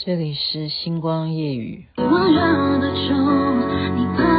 这里是星光夜语。舍不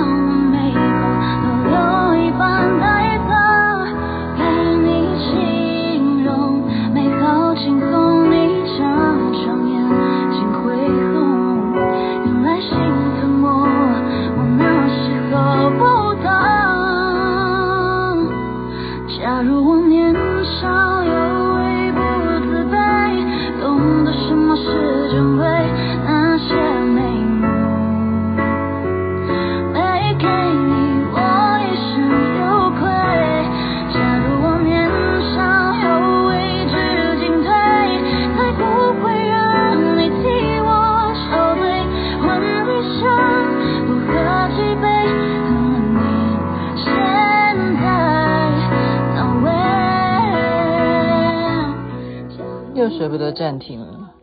得暂停了。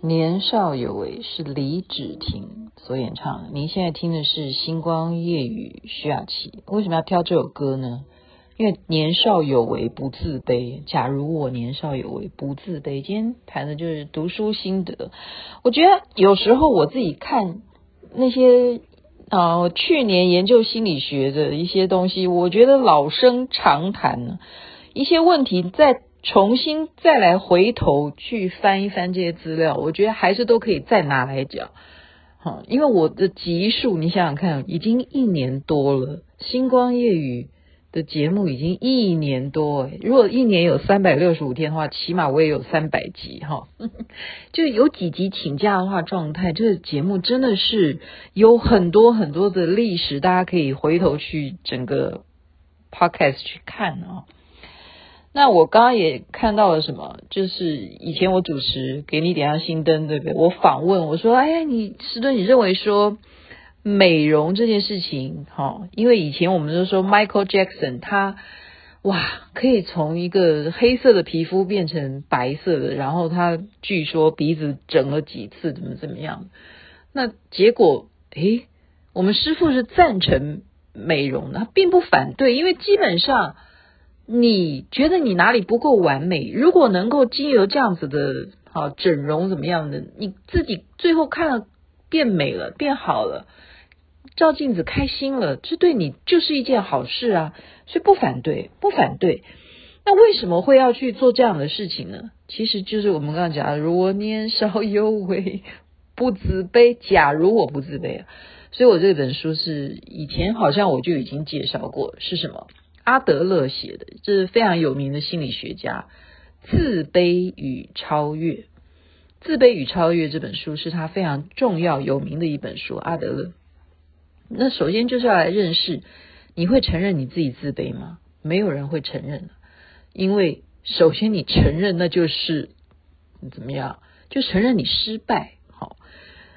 年少有为是李芷婷所演唱。您现在听的是《星光夜雨》徐雅琪。为什么要挑这首歌呢？因为年少有为不自卑。假如我年少有为不自卑，今天谈的就是读书心得。我觉得有时候我自己看那些啊、呃，去年研究心理学的一些东西，我觉得老生常谈一些问题在。重新再来回头去翻一翻这些资料，我觉得还是都可以再拿来讲。好，因为我的集数，你想想看，已经一年多了，星光夜语的节目已经一年多。如果一年有三百六十五天的话，起码我也有三百集哈。就有几集请假的话，状态这个节目真的是有很多很多的历史，大家可以回头去整个 podcast 去看啊。那我刚刚也看到了什么？就是以前我主持给你点亮心灯，对不对？我访问我说：“哎呀，你师尊，你认为说美容这件事情，哈，因为以前我们都说 Michael Jackson 他哇，可以从一个黑色的皮肤变成白色的，然后他据说鼻子整了几次，怎么怎么样？那结果，诶，我们师傅是赞成美容的，他并不反对，因为基本上。”你觉得你哪里不够完美？如果能够经由这样子的好整容怎么样的，你自己最后看了变美了、变好了，照镜子开心了，这对你就是一件好事啊！所以不反对，不反对。那为什么会要去做这样的事情呢？其实就是我们刚刚讲的，如果年少有为，不自卑。假如我不自卑啊，所以我这本书是以前好像我就已经介绍过，是什么？阿德勒写的，这是非常有名的心理学家。自卑与超越，自卑与超越这本书是他非常重要有名的一本书。阿德勒，那首先就是要来认识，你会承认你自己自卑吗？没有人会承认，因为首先你承认，那就是怎么样？就承认你失败。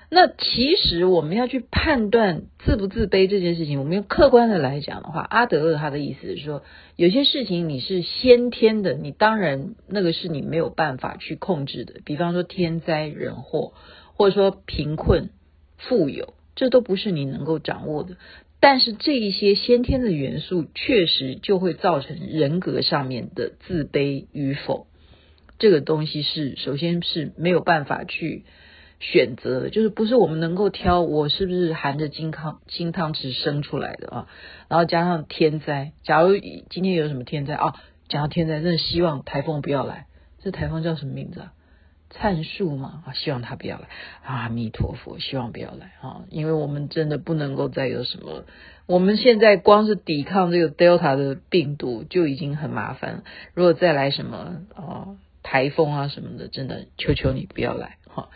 那其实我们要去判断自不自卑这件事情，我们用客观的来讲的话，阿德勒他的意思是说，有些事情你是先天的，你当然那个是你没有办法去控制的，比方说天灾人祸，或者说贫困、富有，这都不是你能够掌握的。但是这一些先天的元素，确实就会造成人格上面的自卑与否，这个东西是首先是没有办法去。选择的就是不是我们能够挑，我是不是含着金汤金汤匙生出来的啊？然后加上天灾，假如今天有什么天灾啊？讲到天灾，真的希望台风不要来。这台风叫什么名字啊？灿树嘛啊，希望它不要来。阿弥陀佛，希望不要来啊！因为我们真的不能够再有什么，我们现在光是抵抗这个 Delta 的病毒就已经很麻烦了。如果再来什么啊台风啊什么的，真的求求你不要来哈。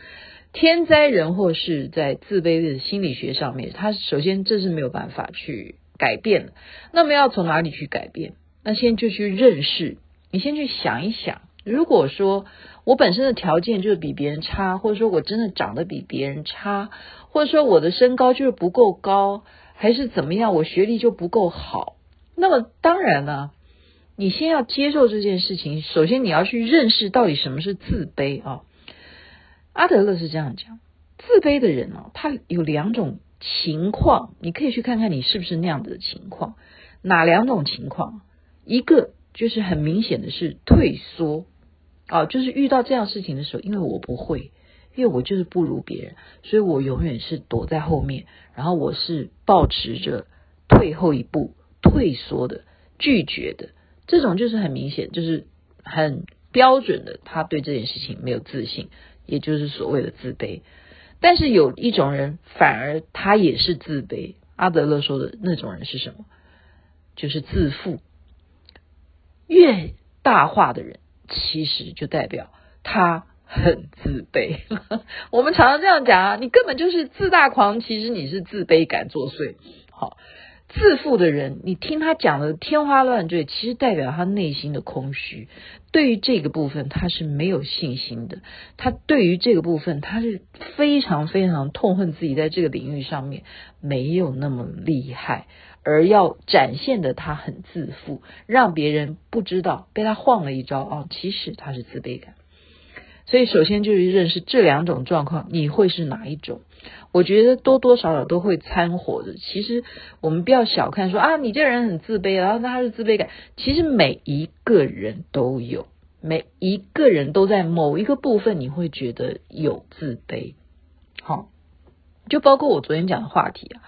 天灾人祸是在自卑的心理学上面，它首先这是没有办法去改变的。那么要从哪里去改变？那先就去认识，你先去想一想，如果说我本身的条件就是比别人差，或者说我真的长得比别人差，或者说我的身高就是不够高，还是怎么样，我学历就不够好，那么当然呢，你先要接受这件事情。首先你要去认识到底什么是自卑啊。阿德勒是这样讲，自卑的人哦，他有两种情况，你可以去看看你是不是那样子的情况。哪两种情况？一个就是很明显的是退缩，哦，就是遇到这样事情的时候，因为我不会，因为我就是不如别人，所以我永远是躲在后面，然后我是保持着退后一步、退缩的、拒绝的，这种就是很明显，就是很标准的，他对这件事情没有自信，也就是所谓的自卑。但是有一种人，反而他也是自卑。阿德勒说的那种人是什么？就是自负。越大化的人，其实就代表他很自卑。我们常常这样讲啊，你根本就是自大狂，其实你是自卑感作祟。好。自负的人，你听他讲的天花乱坠，其实代表他内心的空虚。对于这个部分，他是没有信心的。他对于这个部分，他是非常非常痛恨自己在这个领域上面没有那么厉害，而要展现的他很自负，让别人不知道被他晃了一招啊、哦，其实他是自卑感。所以，首先就是认识这两种状况，你会是哪一种？我觉得多多少少都会掺和的。其实我们不要小看说啊，你这人很自卑，然后他是自卑感。其实每一个人都有，每一个人都在某一个部分，你会觉得有自卑。好，就包括我昨天讲的话题啊，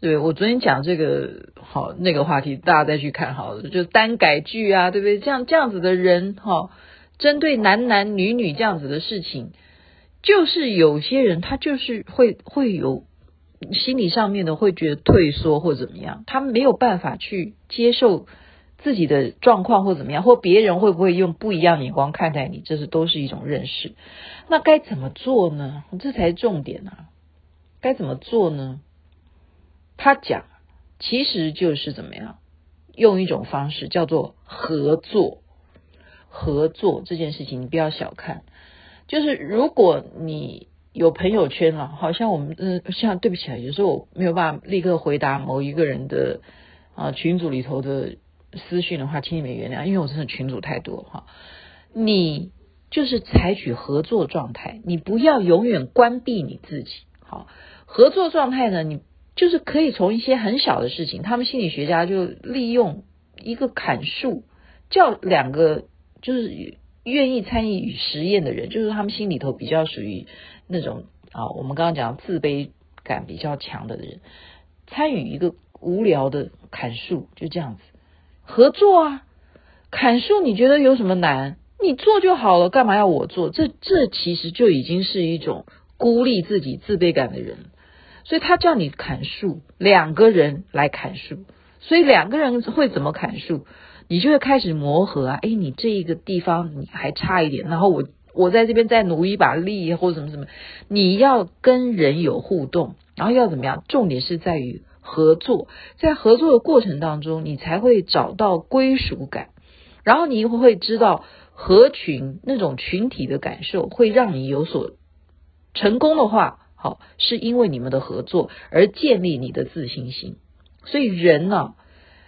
对，我昨天讲这个好那个话题，大家再去看好了，就单改剧啊，对不对？这样这样子的人哈。针对男男女女这样子的事情，就是有些人他就是会会有心理上面的会觉得退缩或怎么样，他没有办法去接受自己的状况或怎么样，或别人会不会用不一样眼光看待你，这是都是一种认识。那该怎么做呢？这才是重点啊！该怎么做呢？他讲其实就是怎么样，用一种方式叫做合作。合作这件事情，你不要小看。就是如果你有朋友圈了，好像我们嗯，像对不起啊，有时候我没有办法立刻回答某一个人的啊群组里头的私讯的话，请你们原谅，因为我真的群组太多哈。你就是采取合作状态，你不要永远关闭你自己。好，合作状态呢，你就是可以从一些很小的事情，他们心理学家就利用一个砍树，叫两个。就是愿意参与实验的人，就是他们心里头比较属于那种啊，我们刚刚讲自卑感比较强的人，参与一个无聊的砍树，就这样子合作啊，砍树你觉得有什么难？你做就好了，干嘛要我做？这这其实就已经是一种孤立自己自卑感的人，所以他叫你砍树，两个人来砍树，所以两个人会怎么砍树？你就会开始磨合啊，诶，你这一个地方你还差一点，然后我我在这边再努一把力或者什么什么，你要跟人有互动，然后要怎么样？重点是在于合作，在合作的过程当中，你才会找到归属感，然后你会知道合群那种群体的感受，会让你有所成功的话，好，是因为你们的合作而建立你的自信心。所以人呢，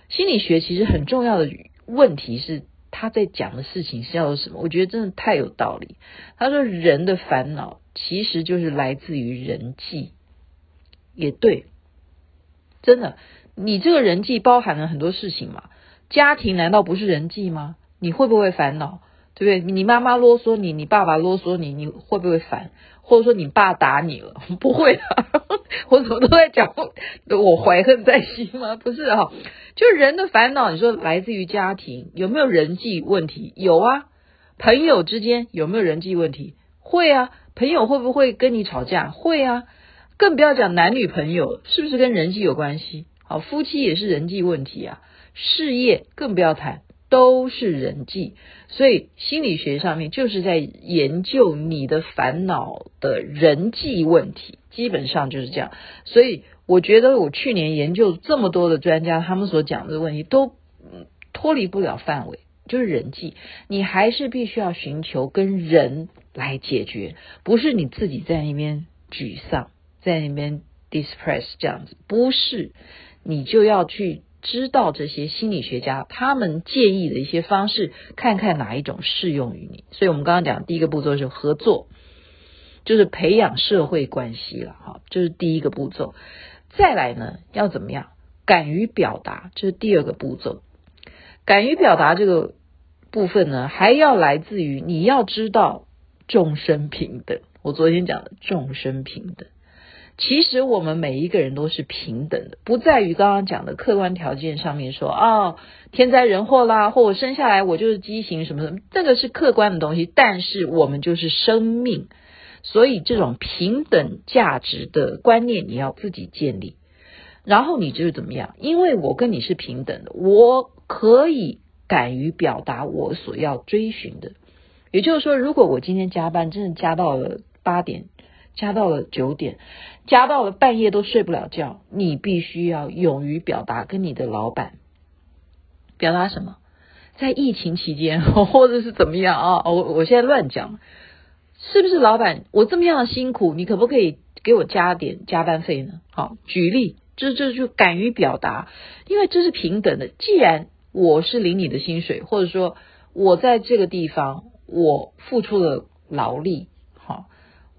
心理学其实很重要的。问题是他在讲的事情是要什么？我觉得真的太有道理。他说人的烦恼其实就是来自于人际，也对，真的，你这个人际包含了很多事情嘛。家庭难道不是人际吗？你会不会烦恼？对不对？你妈妈啰嗦你，你爸爸啰嗦你，你会不会烦？或者说你爸打你了？不会的，我怎么都在讲我怀恨在心吗？不是哈、哦，就人的烦恼，你说来自于家庭，有没有人际问题？有啊，朋友之间有没有人际问题？会啊，朋友会不会跟你吵架？会啊，更不要讲男女朋友，是不是跟人际有关系？好，夫妻也是人际问题啊，事业更不要谈。都是人际，所以心理学上面就是在研究你的烦恼的人际问题，基本上就是这样。所以我觉得我去年研究这么多的专家，他们所讲的问题都脱离不了范围，就是人际，你还是必须要寻求跟人来解决，不是你自己在那边沮丧，在那边 depress 这样子，不是，你就要去。知道这些心理学家他们建议的一些方式，看看哪一种适用于你。所以，我们刚刚讲第一个步骤是合作，就是培养社会关系了，哈，这是第一个步骤。再来呢，要怎么样？敢于表达，这是第二个步骤。敢于表达这个部分呢，还要来自于你要知道众生平等。我昨天讲的众生平等。其实我们每一个人都是平等的，不在于刚刚讲的客观条件上面说、哦，天灾人祸啦，或我生下来我就是畸形什么什么，这个是客观的东西。但是我们就是生命，所以这种平等价值的观念你要自己建立，然后你就是怎么样？因为我跟你是平等的，我可以敢于表达我所要追寻的。也就是说，如果我今天加班，真的加到了八点。加到了九点，加到了半夜都睡不了觉。你必须要勇于表达，跟你的老板表达什么？在疫情期间，或者是怎么样啊？我我现在乱讲，是不是老板？我这么样的辛苦，你可不可以给我加点加班费呢？好，举例，这这就敢于表达，因为这是平等的。既然我是领你的薪水，或者说我在这个地方我付出了劳力。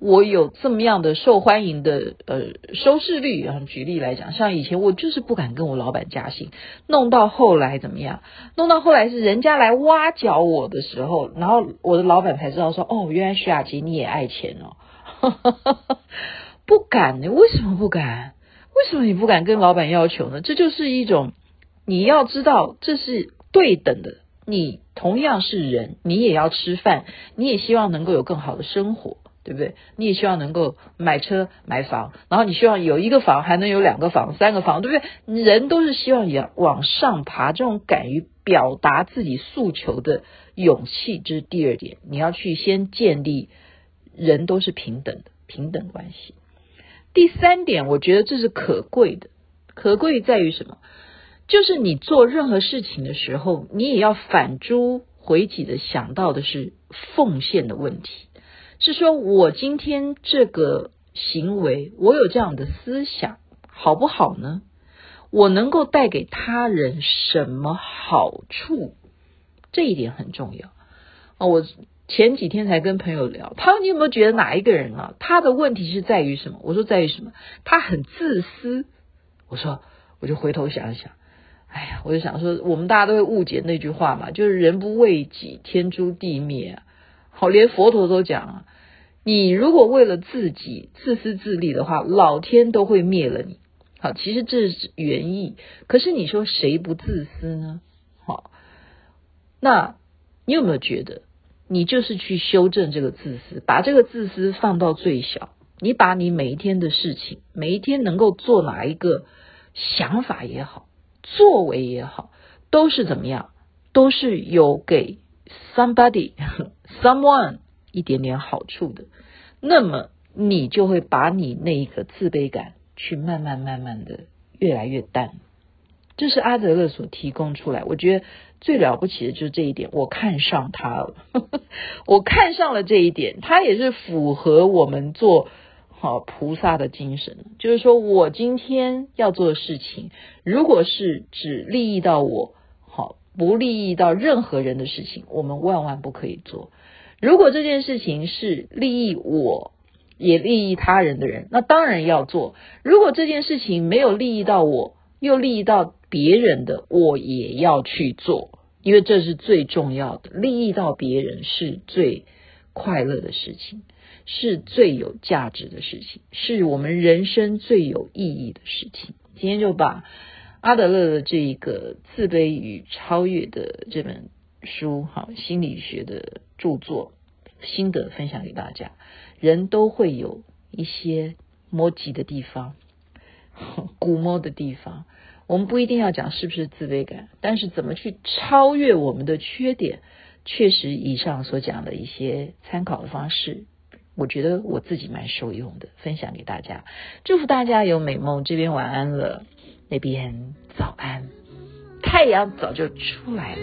我有这么样的受欢迎的呃收视率啊，举例来讲，像以前我就是不敢跟我老板加薪，弄到后来怎么样？弄到后来是人家来挖角我的时候，然后我的老板才知道说，哦，原来徐雅琪你也爱钱哦，不敢，你为什么不敢？为什么你不敢跟老板要求呢？这就是一种你要知道这是对等的，你同样是人，你也要吃饭，你也希望能够有更好的生活。对不对？你也希望能够买车买房，然后你希望有一个房还能有两个房、三个房，对不对？人都是希望也往上爬，这种敢于表达自己诉求的勇气，这是第二点。你要去先建立人都是平等的平等关系。第三点，我觉得这是可贵的，可贵在于什么？就是你做任何事情的时候，你也要反诸回己的想到的是奉献的问题。是说，我今天这个行为，我有这样的思想，好不好呢？我能够带给他人什么好处？这一点很重要啊！我前几天才跟朋友聊，他说：“你有没有觉得哪一个人啊？他的问题是在于什么？”我说：“在于什么？他很自私。”我说：“我就回头想一想，哎呀，我就想说，我们大家都会误解那句话嘛，就是‘人不为己，天诛地灭’。”好，连佛陀都讲啊，你如果为了自己自私自利的话，老天都会灭了你。好，其实这是原意。可是你说谁不自私呢？好，那你有没有觉得，你就是去修正这个自私，把这个自私放到最小？你把你每一天的事情，每一天能够做哪一个想法也好，作为也好，都是怎么样？都是有给。Somebody, someone，一点点好处的，那么你就会把你那一个自卑感去慢慢慢慢的越来越淡。这是阿德勒所提供出来，我觉得最了不起的就是这一点，我看上他了，我看上了这一点，他也是符合我们做好菩萨的精神。就是说我今天要做的事情，如果是只利益到我。好不利益到任何人的事情，我们万万不可以做。如果这件事情是利益我，也利益他人的人，那当然要做。如果这件事情没有利益到我，又利益到别人的，我也要去做，因为这是最重要的。利益到别人是最快乐的事情，是最有价值的事情，是我们人生最有意义的事情。今天就把。阿德勒的这一个自卑与超越的这本书，哈，心理学的著作心得分享给大家。人都会有一些摸及的地方，鼓摸的地方。我们不一定要讲是不是自卑感，但是怎么去超越我们的缺点，确实以上所讲的一些参考的方式，我觉得我自己蛮受用的，分享给大家。祝福大家有美梦，这边晚安了。那边早安，太阳早就出来了。